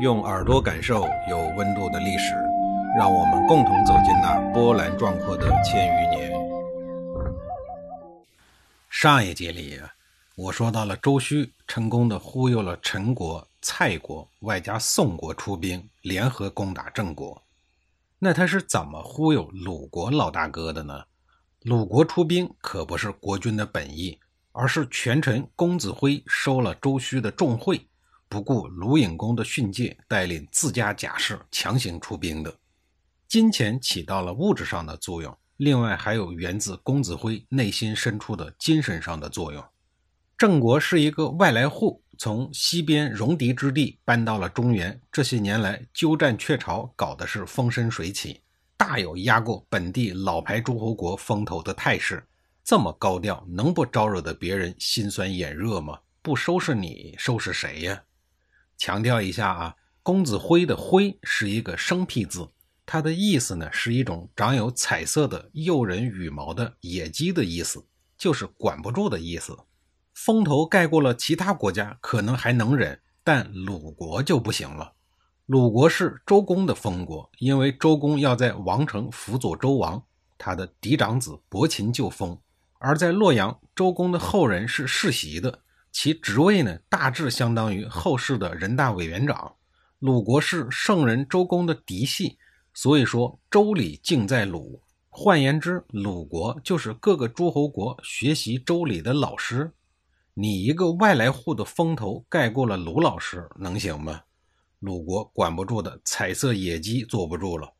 用耳朵感受有温度的历史，让我们共同走进那波澜壮阔的千余年。上一节里，我说到了周须成功的忽悠了陈国、蔡国，外加宋国出兵联合攻打郑国。那他是怎么忽悠鲁国老大哥的呢？鲁国出兵可不是国君的本意，而是权臣公子辉收了周须的重贿。不顾鲁隐公的训诫，带领自家甲士强行出兵的，金钱起到了物质上的作用，另外还有源自公子辉内心深处的精神上的作用。郑国是一个外来户，从西边戎狄之地搬到了中原，这些年来鸠占鹊巢，搞的是风生水起，大有压过本地老牌诸侯国风头的态势。这么高调，能不招惹得别人心酸眼热吗？不收拾你，收拾谁呀？强调一下啊，公子辉的“辉”是一个生僻字，它的意思呢是一种长有彩色的诱人羽毛的野鸡的意思，就是管不住的意思。风头盖过了其他国家，可能还能忍，但鲁国就不行了。鲁国是周公的封国，因为周公要在王城辅佐周王，他的嫡长子伯禽就封，而在洛阳，周公的后人是世袭的。其职位呢，大致相当于后世的人大委员长。鲁国是圣人周公的嫡系，所以说周礼敬在鲁。换言之，鲁国就是各个诸侯国学习周礼的老师。你一个外来户的风头盖过了鲁老师，能行吗？鲁国管不住的彩色野鸡坐不住了。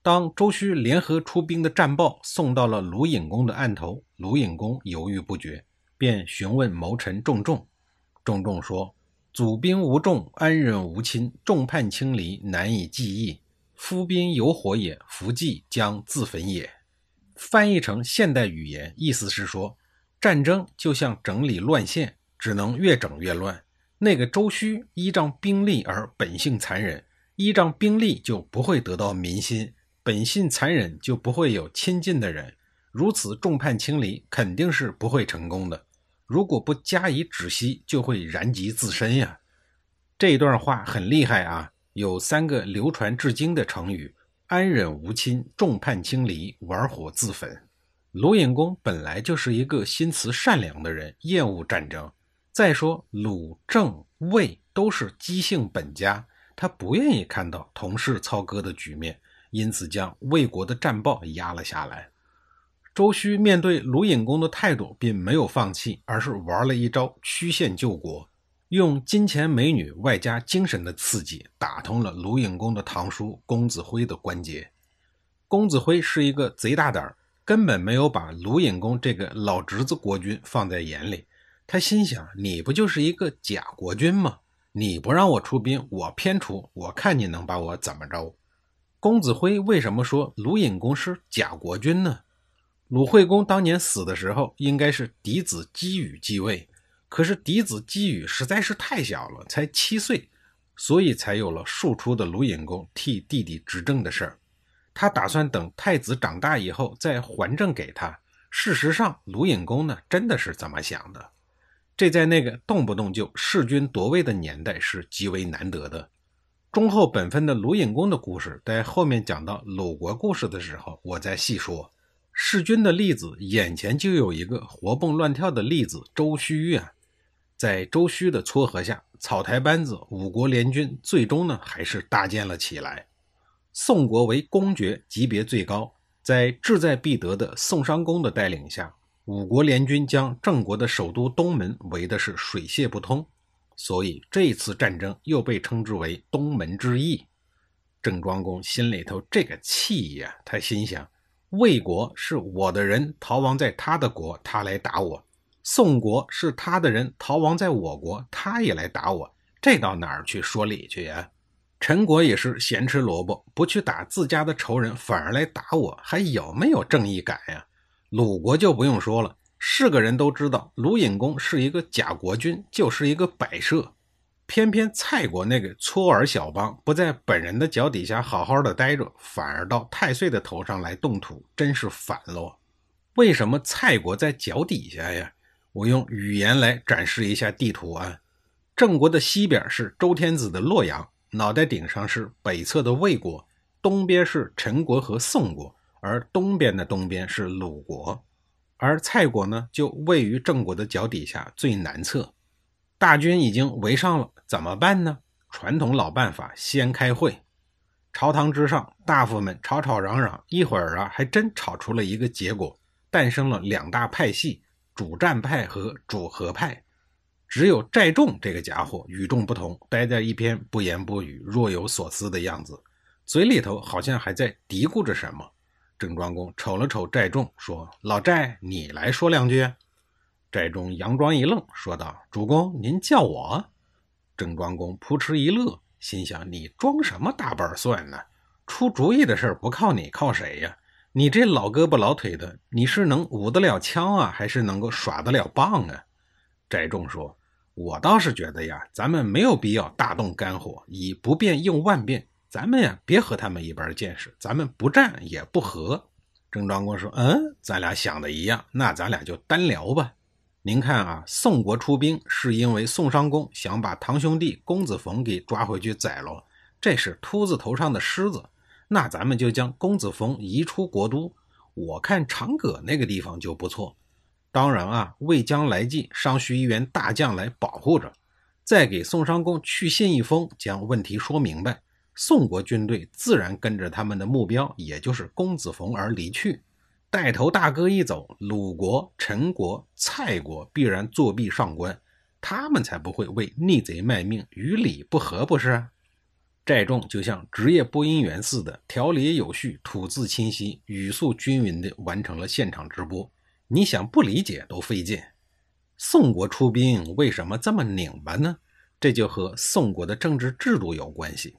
当周须联合出兵的战报送到了鲁隐公的案头，鲁隐公犹豫不决。便询问谋臣仲仲，仲仲说：“祖兵无众，安忍无亲，众叛亲离，难以计议。夫兵有火也，伏计将自焚也。”翻译成现代语言，意思是说，战争就像整理乱线，只能越整越乱。那个周须依仗兵力而本性残忍，依仗兵力就不会得到民心，本性残忍就不会有亲近的人。如此众叛亲离，肯定是不会成功的。如果不加以止息，就会燃及自身呀。这段话很厉害啊，有三个流传至今的成语：安忍无亲、众叛亲离、玩火自焚。鲁隐公本来就是一个心慈善良的人，厌恶战争。再说鲁、郑、魏都是姬姓本家，他不愿意看到同室操戈的局面，因此将魏国的战报压了下来。周须面对鲁隐公的态度，并没有放弃，而是玩了一招曲线救国，用金钱美女外加精神的刺激，打通了鲁隐公的堂叔公子辉的关节。公子辉是一个贼大胆，根本没有把鲁隐公这个老侄子国君放在眼里。他心想：你不就是一个假国君吗？你不让我出兵，我偏出，我看你能把我怎么着？公子辉为什么说鲁隐公是假国君呢？鲁惠公当年死的时候，应该是嫡子姬羽继位，可是嫡子姬羽实在是太小了，才七岁，所以才有了庶出的鲁隐公替弟弟执政的事儿。他打算等太子长大以后再还政给他。事实上，鲁隐公呢真的是这么想的。这在那个动不动就弑君夺位的年代是极为难得的。忠厚本分的鲁隐公的故事，在后面讲到鲁国故事的时候，我再细说。弑君的例子，眼前就有一个活蹦乱跳的例子——周须啊！在周须的撮合下，草台班子五国联军最终呢还是搭建了起来。宋国为公爵，级别最高，在志在必得的宋商公的带领下，五国联军将郑国的首都东门围的是水泄不通，所以这次战争又被称之为东门之役。郑庄公心里头这个气呀，他心想。魏国是我的人逃亡在他的国，他来打我；宋国是他的人逃亡在我国，他也来打我。这到哪儿去说理去呀？陈国也是咸吃萝卜，不去打自家的仇人，反而来打我，还有没有正义感呀？鲁国就不用说了，是个人都知道，鲁隐公是一个假国君，就是一个摆设。偏偏蔡国那个搓耳小邦不在本人的脚底下好好的待着，反而到太岁的头上来动土，真是反喽！为什么蔡国在脚底下呀？我用语言来展示一下地图啊。郑国的西边是周天子的洛阳，脑袋顶上是北侧的魏国，东边是陈国和宋国，而东边的东边是鲁国，而蔡国呢就位于郑国的脚底下最南侧。大军已经围上了，怎么办呢？传统老办法，先开会。朝堂之上，大夫们吵吵嚷嚷，一会儿啊，还真吵出了一个结果，诞生了两大派系：主战派和主和派。只有寨仲这个家伙与众不同，待在一边不言不语，若有所思的样子，嘴里头好像还在嘀咕着什么。郑庄公瞅了瞅寨众，说：“老寨，你来说两句。”寨众佯装一愣，说道：“主公，您叫我。”郑庄公扑哧一乐，心想：“你装什么大瓣蒜呢？出主意的事不靠你，靠谁呀？你这老胳膊老腿的，你是能舞得了枪啊，还是能够耍得了棒啊？”翟仲说。我倒是觉得呀，咱们没有必要大动肝火，以不变应万变。咱们呀，别和他们一般见识，咱们不战也不和。郑庄公说：“嗯，咱俩想的一样，那咱俩就单聊吧。您看啊，宋国出兵是因为宋商公想把堂兄弟公子冯给抓回去宰了，这是秃子头上的虱子。那咱们就将公子冯移出国都，我看长葛那个地方就不错。”当然啊，魏将来计，尚需一员大将来保护着。再给宋商公去信一封，将问题说明白，宋国军队自然跟着他们的目标，也就是公子冯而离去。带头大哥一走，鲁国、陈国、蔡国必然作弊上官，他们才不会为逆贼卖命，与理不合，不是？寨众就像职业播音员似的，条理有序，吐字清晰，语速均匀地完成了现场直播。你想不理解都费劲。宋国出兵为什么这么拧巴呢？这就和宋国的政治制度有关系。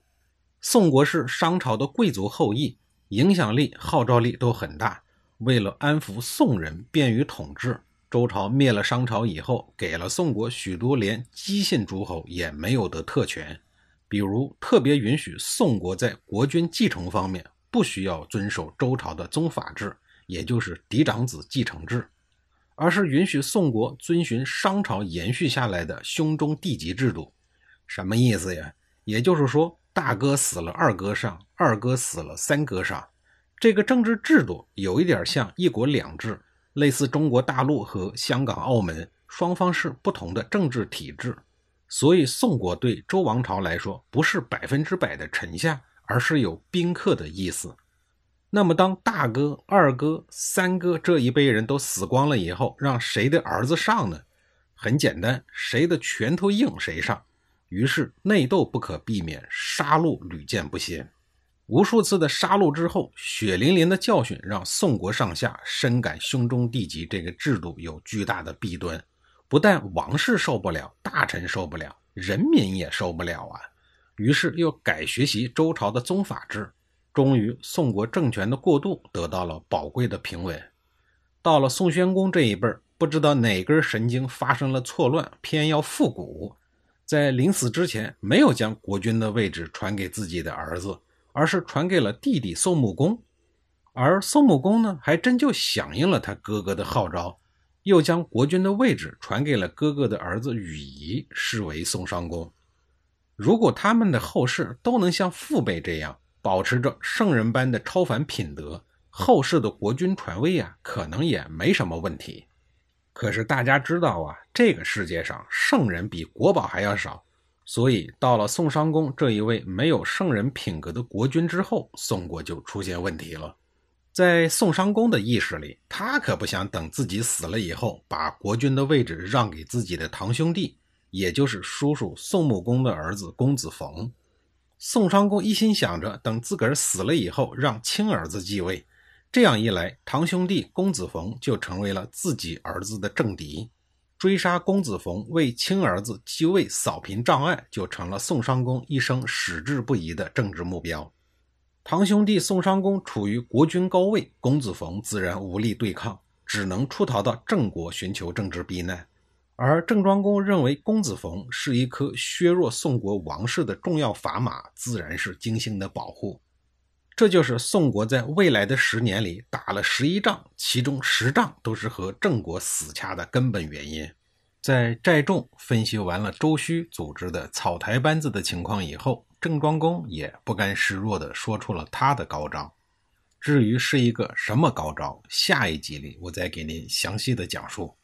宋国是商朝的贵族后裔，影响力、号召力都很大。为了安抚宋人，便于统治，周朝灭了商朝以后，给了宋国许多连姬姓诸侯也没有的特权，比如特别允许宋国在国君继承方面不需要遵守周朝的宗法制。也就是嫡长子继承制，而是允许宋国遵循商朝延续下来的兄终弟及制度。什么意思呀？也就是说，大哥死了，二哥上；二哥死了，三哥上。这个政治制度有一点像一国两制，类似中国大陆和香港、澳门双方是不同的政治体制。所以，宋国对周王朝来说不是百分之百的臣下，而是有宾客的意思。那么，当大哥、二哥、三哥这一辈人都死光了以后，让谁的儿子上呢？很简单，谁的拳头硬谁上。于是内斗不可避免，杀戮屡见不鲜。无数次的杀戮之后，血淋淋的教训让宋国上下深感兄终弟及这个制度有巨大的弊端。不但王室受不了，大臣受不了，人民也受不了啊。于是又改学习周朝的宗法制。终于，宋国政权的过渡得到了宝贵的平稳。到了宋宣公这一辈不知道哪根神经发生了错乱，偏要复古，在临死之前没有将国君的位置传给自己的儿子，而是传给了弟弟宋穆公。而宋穆公呢，还真就响应了他哥哥的号召，又将国君的位置传给了哥哥的儿子禹仪，视为宋商公。如果他们的后世都能像父辈这样，保持着圣人般的超凡品德，后世的国君传位啊，可能也没什么问题。可是大家知道啊，这个世界上圣人比国宝还要少，所以到了宋商公这一位没有圣人品格的国君之后，宋国就出现问题了。在宋商公的意识里，他可不想等自己死了以后，把国君的位置让给自己的堂兄弟，也就是叔叔宋穆公的儿子公子冯。宋商公一心想着等自个儿死了以后让亲儿子继位，这样一来，堂兄弟公子冯就成为了自己儿子的政敌，追杀公子冯为亲儿子继位扫平障碍，就成了宋商公一生矢志不移的政治目标。堂兄弟宋商公处于国君高位，公子冯自然无力对抗，只能出逃到郑国寻求政治避难。而郑庄公认为公子冯是一颗削弱宋国王室的重要砝码，自然是精心的保护。这就是宋国在未来的十年里打了十一仗，其中十仗都是和郑国死掐的根本原因。在寨众分析完了周须组织的草台班子的情况以后，郑庄公也不甘示弱地说出了他的高招。至于是一个什么高招，下一集里我再给您详细的讲述。